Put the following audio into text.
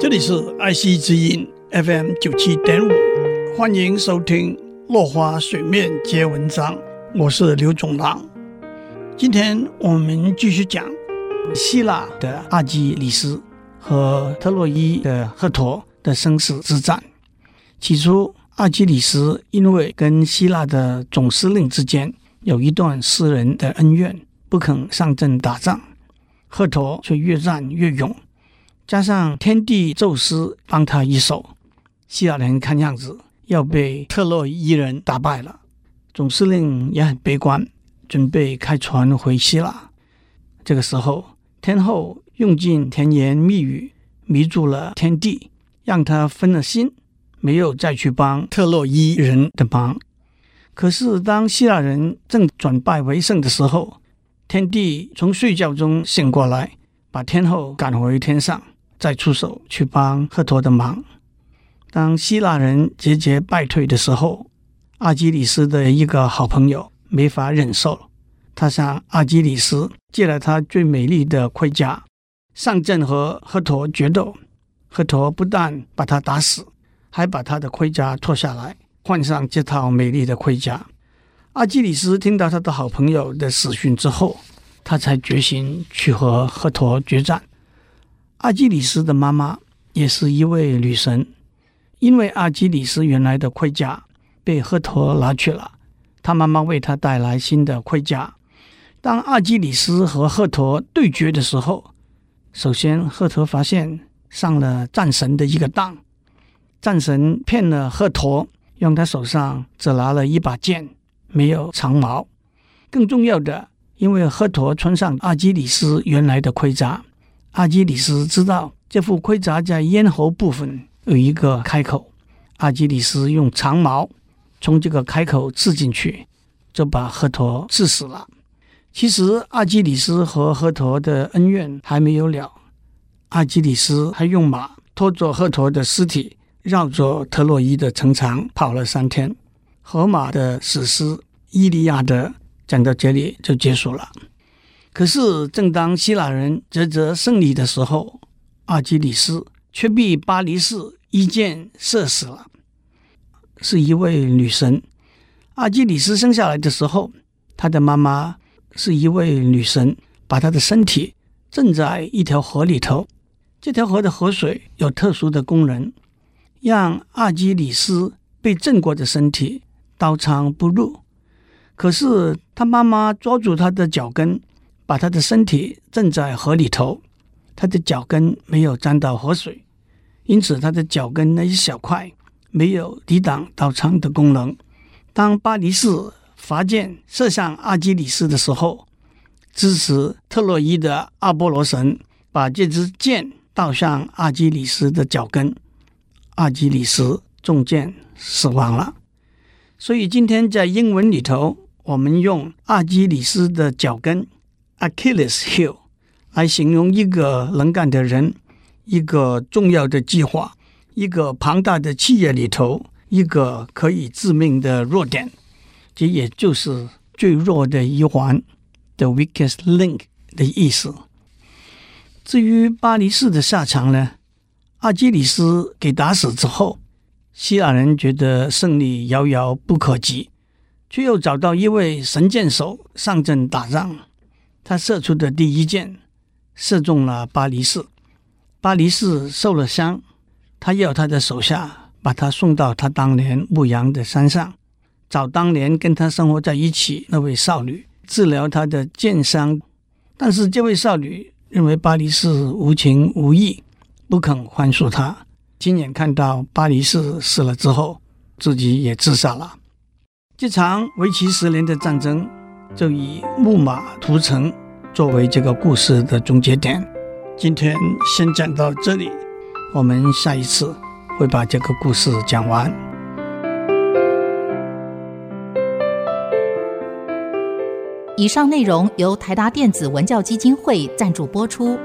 这里是爱惜之音 FM 九七点五，欢迎收听《落花水面皆文章》，我是刘总郎。今天我们继续讲希腊的阿基里斯和特洛伊的赫陀的生死之战。起初，阿基里斯因为跟希腊的总司令之间有一段私人的恩怨，不肯上阵打仗，赫陀却越战越勇。加上天帝宙斯帮他一手，希腊人看样子要被特洛伊人打败了。总司令也很悲观，准备开船回希腊。这个时候，天后用尽甜言蜜语迷住了天帝，让他分了心，没有再去帮特洛伊人的忙。可是，当希腊人正转败为胜的时候，天帝从睡觉中醒过来，把天后赶回天上。再出手去帮赫陀的忙。当希腊人节节败退的时候，阿基里斯的一个好朋友没法忍受，他向阿基里斯借了他最美丽的盔甲，上阵和赫陀决斗。赫陀不但把他打死，还把他的盔甲脱下来，换上这套美丽的盔甲。阿基里斯听到他的好朋友的死讯之后，他才决心去和赫陀决战。阿基里斯的妈妈也是一位女神，因为阿基里斯原来的盔甲被赫陀拿去了，他妈妈为他带来新的盔甲。当阿基里斯和赫陀对决的时候，首先赫陀发现上了战神的一个当，战神骗了赫陀，用他手上只拿了一把剑，没有长矛。更重要的，因为赫陀穿上阿基里斯原来的盔甲。阿基里斯知道这副盔甲在咽喉部分有一个开口，阿基里斯用长矛从这个开口刺进去，就把赫陀刺死了。其实阿基里斯和赫陀的恩怨还没有了，阿基里斯还用马拖着赫陀的尸体绕着特洛伊的城墙跑了三天。荷马的史诗《伊利亚德》讲到这里就结束了。可是，正当希腊人啧啧胜利的时候，阿基里斯却被巴黎市一箭射死了。是一位女神。阿基里斯生下来的时候，他的妈妈是一位女神，把他的身体浸在一条河里头。这条河的河水有特殊的功能，让阿基里斯被浸过的身体刀枪不入。可是，他妈妈抓住他的脚跟。把他的身体浸在河里头，他的脚跟没有沾到河水，因此他的脚跟那一小块没有抵挡刀枪的功能。当巴黎士发箭射向阿基里斯的时候，支持特洛伊的阿波罗神把这支箭倒向阿基里斯的脚跟，阿基里斯中箭死亡了。所以今天在英文里头，我们用阿基里斯的脚跟。Achilles heel 来形容一个能干的人，一个重要的计划，一个庞大的企业里头，一个可以致命的弱点，这也就是最弱的一环，the weakest link 的意思。至于巴黎市的下场呢？阿基里斯给打死之后，希腊人觉得胜利遥遥不可及，却又找到一位神箭手上阵打仗。他射出的第一箭射中了巴黎市，巴黎市受了伤，他要他的手下把他送到他当年牧羊的山上，找当年跟他生活在一起那位少女治疗他的箭伤。但是这位少女认为巴黎市无情无义，不肯宽恕他。亲眼看到巴黎市死了之后，自己也自杀了。这场为期十年的战争，就以木马屠城作为这个故事的终结点。今天先讲到这里，我们下一次会把这个故事讲完。以上内容由台达电子文教基金会赞助播出。